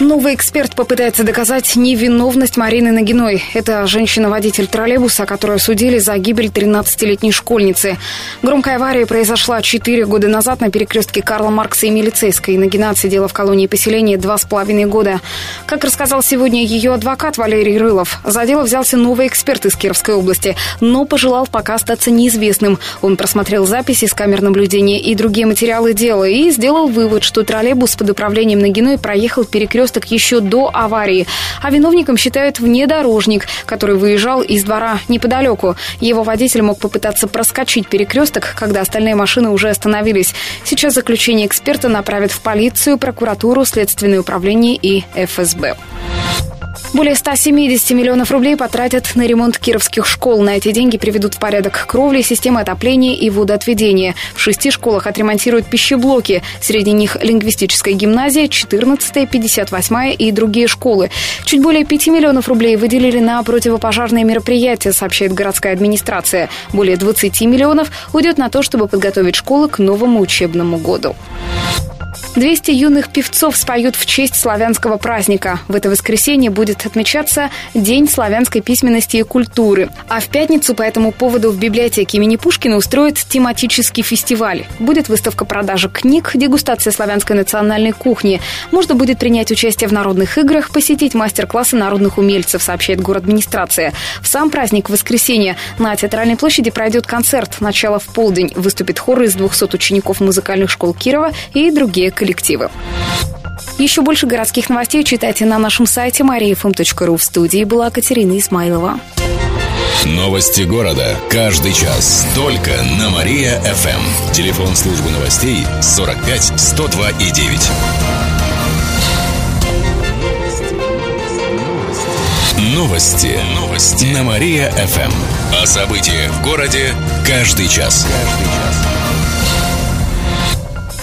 Новый эксперт попытается доказать невиновность Марины Нагиной. Это женщина-водитель троллейбуса, которую судили за гибель 13-летней школьницы. Громкая авария произошла 4 года назад на перекрестке Карла Маркса и Милицейской. Нагина отсидела в колонии поселения два с половиной года. Как рассказал сегодня ее адвокат Валерий Рылов, за дело взялся новый эксперт из Кировской области, но пожелал пока остаться неизвестным. Он просмотрел записи с камер наблюдения и другие материалы дела и сделал вывод, что троллейбус под управлением Нагиной проехал перекресток перекресток еще до аварии. А виновником считают внедорожник, который выезжал из двора неподалеку. Его водитель мог попытаться проскочить перекресток, когда остальные машины уже остановились. Сейчас заключение эксперта направят в полицию, прокуратуру, следственное управление и ФСБ. Более 170 миллионов рублей потратят на ремонт кировских школ. На эти деньги приведут в порядок кровли, системы отопления и водоотведения. В шести школах отремонтируют пищеблоки. Среди них лингвистическая гимназия, 14 58 и другие школы. Чуть более 5 миллионов рублей выделили на противопожарные мероприятия, сообщает городская администрация. Более 20 миллионов уйдет на то, чтобы подготовить школы к новому учебному году. 200 юных певцов споют в честь славянского праздника. В это воскресенье будет отмечаться День славянской письменности и культуры. А в пятницу по этому поводу в библиотеке имени Пушкина устроят тематический фестиваль. Будет выставка продажи книг, дегустация славянской национальной кухни. Можно будет принять участие в народных играх, посетить мастер-классы народных умельцев, сообщает город администрация. В сам праздник в воскресенье на Театральной площади пройдет концерт. Начало в полдень. Выступит хор из 200 учеников музыкальных школ Кирова и другие коллективы коллективы. Еще больше городских новостей читайте на нашем сайте mariafm.ru. В студии была Катерина Исмайлова. Новости города. Каждый час. Только на Мария-ФМ. Телефон службы новостей 45 102 и 9. Новости. Новости. На Мария-ФМ. О событиях в городе каждый час. Каждый час.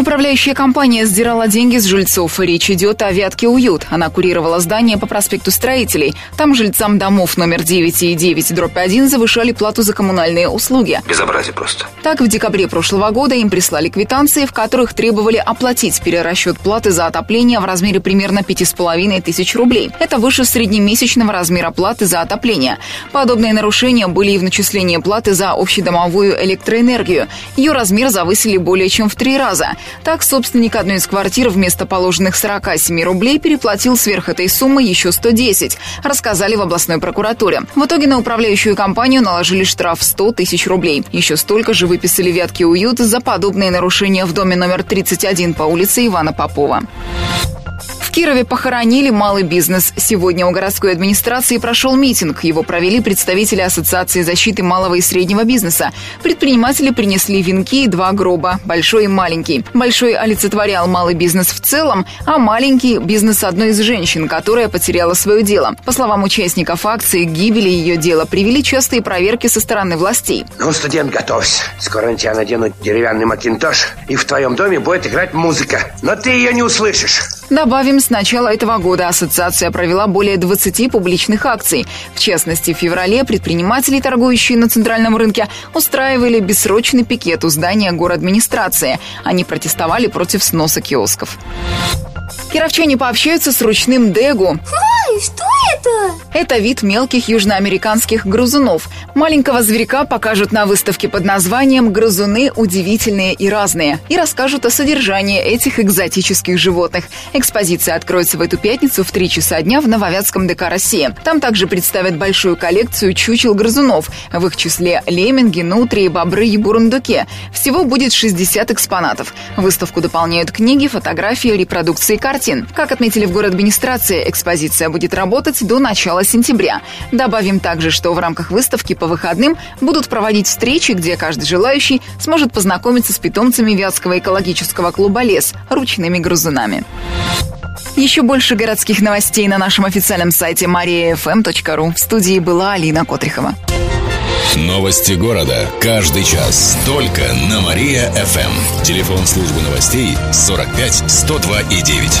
Управляющая компания сдирала деньги с жильцов. Речь идет о «Вятке Уют». Она курировала здание по проспекту Строителей. Там жильцам домов номер 9 и 9 дробь 1 завышали плату за коммунальные услуги. Безобразие просто. Так, в декабре прошлого года им прислали квитанции, в которых требовали оплатить перерасчет платы за отопление в размере примерно 5,5 тысяч рублей. Это выше среднемесячного размера платы за отопление. Подобные нарушения были и в начислении платы за общедомовую электроэнергию. Ее размер завысили более чем в три раза. Так, собственник одной из квартир вместо положенных 47 рублей переплатил сверх этой суммы еще 110, рассказали в областной прокуратуре. В итоге на управляющую компанию наложили штраф 100 тысяч рублей. Еще столько же выписали Вятки Уют за подобные нарушения в доме номер 31 по улице Ивана Попова. В Кирове похоронили малый бизнес. Сегодня у городской администрации прошел митинг. Его провели представители Ассоциации защиты малого и среднего бизнеса. Предприниматели принесли венки и два гроба, большой и маленький. Большой олицетворял малый бизнес в целом, а маленький – бизнес одной из женщин, которая потеряла свое дело. По словам участников акции, к гибели ее дела привели частые проверки со стороны властей. Ну, студент, готовься. Скоро на тебя наденут деревянный макинтош, и в твоем доме будет играть музыка. Но ты ее не услышишь. Добавим, с начала этого года ассоциация провела более 20 публичных акций. В частности, в феврале предприниматели, торгующие на центральном рынке, устраивали бессрочный пикет у здания администрации. Они протестовали против сноса киосков. Кировчане пообщаются с ручным Дегу. Ой, что это? Это вид мелких южноамериканских грызунов. Маленького зверька покажут на выставке под названием «Грызуны удивительные и разные» и расскажут о содержании этих экзотических животных. Экспозиция откроется в эту пятницу в 3 часа дня в Нововятском ДК России. Там также представят большую коллекцию чучел грызунов, в их числе лемминги, нутрии, бобры и бурундуки. Всего будет 60 экспонатов. Выставку дополняют книги, фотографии, репродукции картин. Как отметили в город администрации, экспозиция будет работать до начала сентября. Добавим также, что в рамках выставки по выходным будут проводить встречи, где каждый желающий сможет познакомиться с питомцами Вятского экологического клуба «Лес» ручными грызунами. Еще больше городских новостей на нашем официальном сайте mariafm.ru. В студии была Алина Котрихова. Новости города. Каждый час. Только на Мария-ФМ. Телефон службы новостей 45 102 и 9.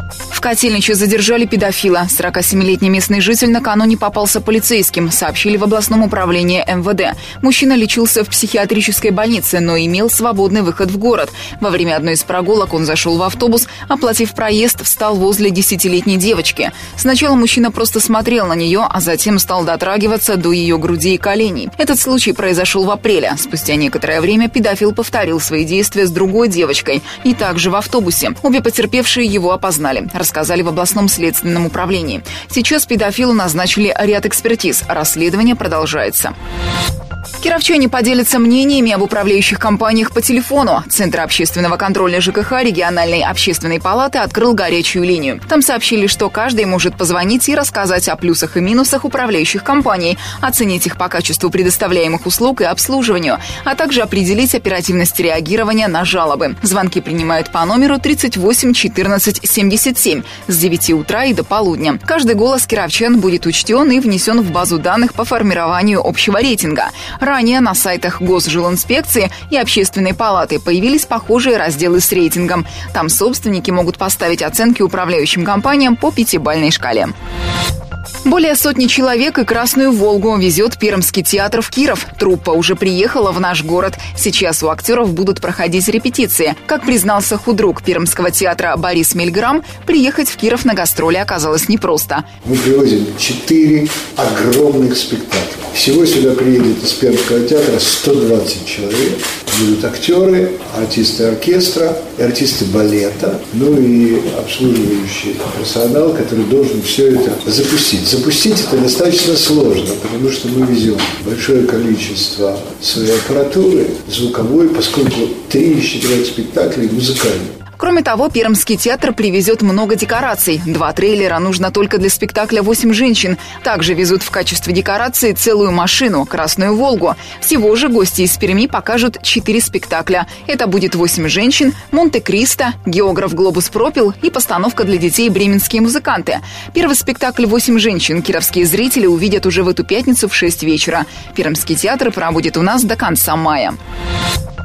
В Котельниче задержали педофила. 47-летний местный житель накануне попался полицейским, сообщили в областном управлении МВД. Мужчина лечился в психиатрической больнице, но имел свободный выход в город. Во время одной из прогулок он зашел в автобус, оплатив проезд, встал возле десятилетней девочки. Сначала мужчина просто смотрел на нее, а затем стал дотрагиваться до ее груди и коленей. Этот случай произошел в апреле. Спустя некоторое время педофил повторил свои действия с другой девочкой и также в автобусе. Обе потерпевшие его опознали рассказали в областном следственном управлении. Сейчас педофилу назначили ряд экспертиз. Расследование продолжается. Кировчане поделятся мнениями об управляющих компаниях по телефону. Центр общественного контроля ЖКХ региональной общественной палаты открыл горячую линию. Там сообщили, что каждый может позвонить и рассказать о плюсах и минусах управляющих компаний, оценить их по качеству предоставляемых услуг и обслуживанию, а также определить оперативность реагирования на жалобы. Звонки принимают по номеру 38 14 77 с 9 утра и до полудня. Каждый голос кировчан будет учтен и внесен в базу данных по формированию общего рейтинга. Ранее на сайтах Госжилинспекции и Общественной палаты появились похожие разделы с рейтингом. Там собственники могут поставить оценки управляющим компаниям по пятибалльной шкале. Более сотни человек и «Красную Волгу» везет Пермский театр в Киров. Труппа уже приехала в наш город. Сейчас у актеров будут проходить репетиции. Как признался худрук Пермского театра Борис Мельграм, приехать в Киров на гастроли оказалось непросто. Мы привозим четыре огромных спектакля. Всего сюда приедет из Пермского театра 120 человек. Будут актеры, артисты оркестра, артисты балета, ну и обслуживающий персонал, который должен все это запустить. Запустить это достаточно сложно, потому что мы везем большое количество своей аппаратуры, звуковой, поскольку три из четырех спектаклей музыкальные. Кроме того, Пермский театр привезет много декораций. Два трейлера нужно только для спектакля «Восемь женщин». Также везут в качестве декорации целую машину «Красную Волгу». Всего же гости из Перми покажут четыре спектакля. Это будет «Восемь женщин», «Монте-Кристо», «Географ Глобус пропил» и постановка для детей «Бременские музыканты». Первый спектакль «Восемь женщин» кировские зрители увидят уже в эту пятницу в 6 вечера. Пермский театр проводит у нас до конца мая.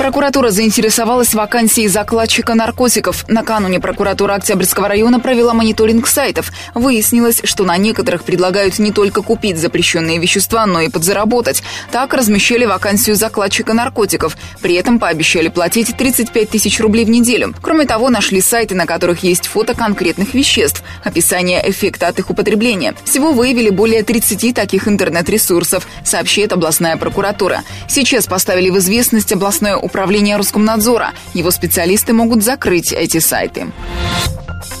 Прокуратура заинтересовалась вакансией закладчика наркотиков. Накануне прокуратура Октябрьского района провела мониторинг сайтов. Выяснилось, что на некоторых предлагают не только купить запрещенные вещества, но и подзаработать. Так размещали вакансию закладчика наркотиков. При этом пообещали платить 35 тысяч рублей в неделю. Кроме того, нашли сайты, на которых есть фото конкретных веществ, описание эффекта от их употребления. Всего выявили более 30 таких интернет-ресурсов, сообщает областная прокуратура. Сейчас поставили в известность областное управления Роскомнадзора. Его специалисты могут закрыть эти сайты.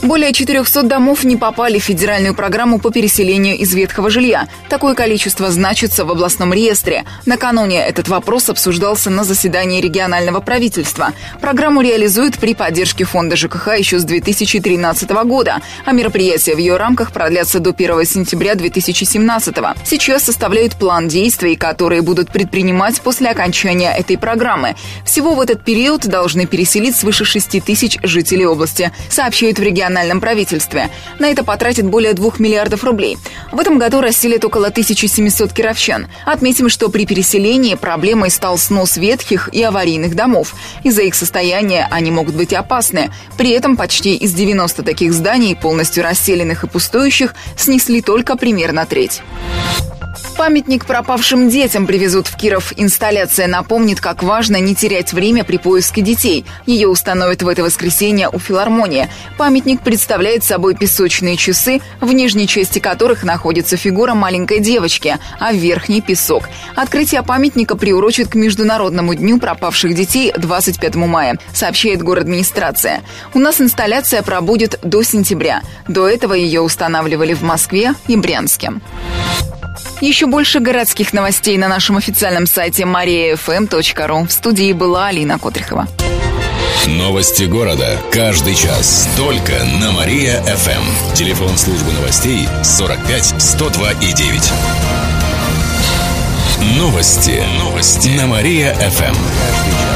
Более 400 домов не попали в федеральную программу по переселению из ветхого жилья. Такое количество значится в областном реестре. Накануне этот вопрос обсуждался на заседании регионального правительства. Программу реализуют при поддержке фонда ЖКХ еще с 2013 года, а мероприятия в ее рамках продлятся до 1 сентября 2017. Сейчас составляют план действий, которые будут предпринимать после окончания этой программы. Всего в этот период должны переселить свыше 6 тысяч жителей области, сообщают в региональном правительстве. На это потратит более 2 миллиардов рублей. В этом году расселят около 1700 кировчан. Отметим, что при переселении проблемой стал снос ветхих и аварийных домов. Из-за их состояния они могут быть опасны. При этом почти из 90 таких зданий, полностью расселенных и пустующих, снесли только примерно треть. Памятник пропавшим детям привезут в Киров. Инсталляция напомнит, как важно не терять время при поиске детей. Ее установят в это воскресенье у филармонии. Памятник представляет собой песочные часы, в нижней части которых находится фигура маленькой девочки, а в верхней – песок. Открытие памятника приурочит к Международному дню пропавших детей 25 мая, сообщает город администрация. У нас инсталляция пробудет до сентября. До этого ее устанавливали в Москве и Брянске. Еще больше городских новостей на нашем официальном сайте mariafm.ru. В студии была Алина Котрихова. Новости города. Каждый час. Только на Мария-ФМ. Телефон службы новостей 45 102 и 9. Новости. Новости. На Мария-ФМ.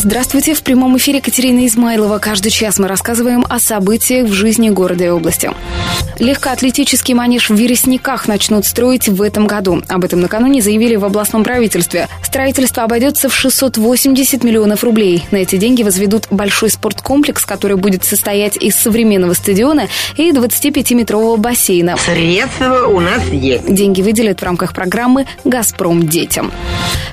Здравствуйте! В прямом эфире Катерина Измайлова. Каждый час мы рассказываем о событиях в жизни города и области. Легкоатлетический манеж в Вересниках начнут строить в этом году. Об этом накануне заявили в областном правительстве. Строительство обойдется в 680 миллионов рублей. На эти деньги возведут большой спорткомплекс, который будет состоять из современного стадиона и 25-метрового бассейна. Средства у нас есть. Деньги выделят в рамках программы «Газпром детям».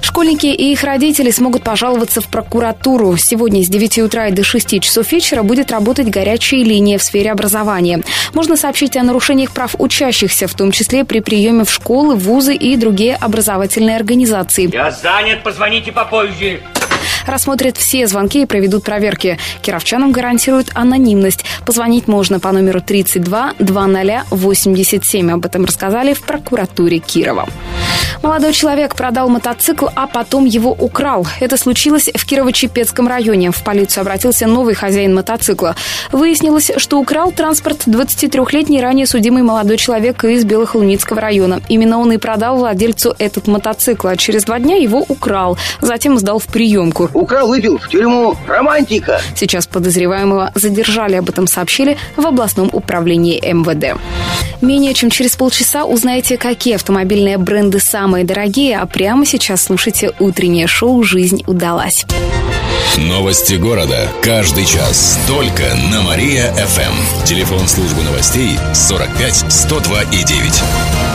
Школьники и их родители смогут пожаловаться в прокуратуру. Сегодня с 9 утра и до 6 часов вечера будет работать горячая линия в сфере образования. Можно сообщить о нарушениях прав учащихся, в том числе при приеме в школы, вузы и другие образовательные организации. Я занят, позвоните попозже рассмотрят все звонки и проведут проверки. Кировчанам гарантируют анонимность. Позвонить можно по номеру 32 2087. Об этом рассказали в прокуратуре Кирова. Молодой человек продал мотоцикл, а потом его украл. Это случилось в Кирово-Чепецком районе. В полицию обратился новый хозяин мотоцикла. Выяснилось, что украл транспорт 23-летний ранее судимый молодой человек из Белохолуницкого района. Именно он и продал владельцу этот мотоцикл, а через два дня его украл. Затем сдал в приемку. Украл, выпил в тюрьму. Романтика. Сейчас подозреваемого задержали. Об этом сообщили в областном управлении МВД. Менее чем через полчаса узнаете, какие автомобильные бренды самые дорогие, а прямо сейчас слушайте утреннее шоу «Жизнь удалась». Новости города. Каждый час. Только на Мария-ФМ. Телефон службы новостей 45 102 и 9.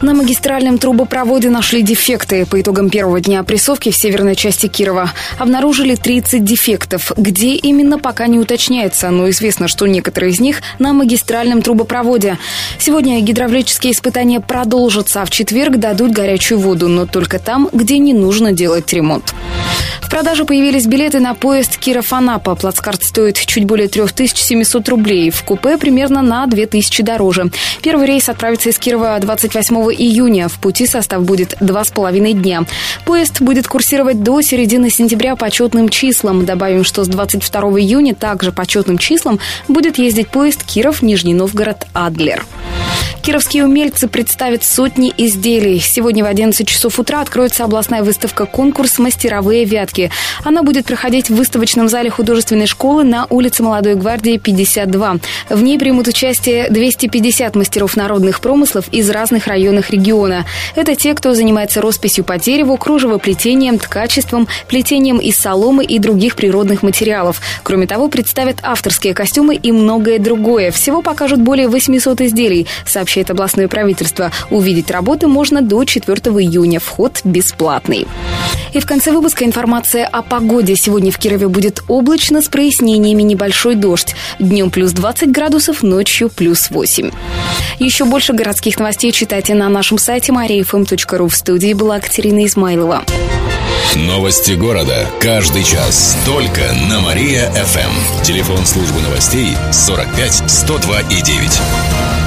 На магистральном трубопроводе нашли дефекты. По итогам первого дня опрессовки в северной части Кирова обнаружили 30 дефектов. Где именно, пока не уточняется, но известно, что некоторые из них на магистральном трубопроводе. Сегодня гидравлические испытания продолжатся, а в четверг дадут горячую воду, но только там, где не нужно делать ремонт. В продаже появились билеты на поезд Киров-Анапа. Плацкарт стоит чуть более 3700 рублей. В купе примерно на 2000 дороже. Первый рейс отправится из Кирова 28 июня. В пути состав будет два с половиной дня. Поезд будет курсировать до середины сентября по четным числам. Добавим, что с 22 июня также по четным числам будет ездить поезд Киров-Нижний Новгород-Адлер. Кировские умельцы представят сотни изделий. Сегодня в 11 часов утра откроется областная выставка «Конкурс «Мастеровые вятки». Она будет проходить в выставочном зале художественной школы на улице Молодой гвардии, 52. В ней примут участие 250 мастеров народных промыслов из разных районов региона. Это те, кто занимается росписью по дереву, кружевоплетением, ткачеством, плетением из соломы и других природных материалов. Кроме того, представят авторские костюмы и многое другое. Всего покажут более 800 изделий, сообщает областное правительство. Увидеть работы можно до 4 июня. Вход бесплатный. И в конце выпуска информация о погоде. Сегодня в Кирове будет облачно с прояснениями небольшой дождь. Днем плюс 20 градусов, ночью плюс 8. Еще больше городских новостей читайте на нашем сайте mariafm.ru. В студии была Катерина Измайлова. Новости города. Каждый час. Только на Мария-ФМ. Телефон службы новостей 45 102 и 9.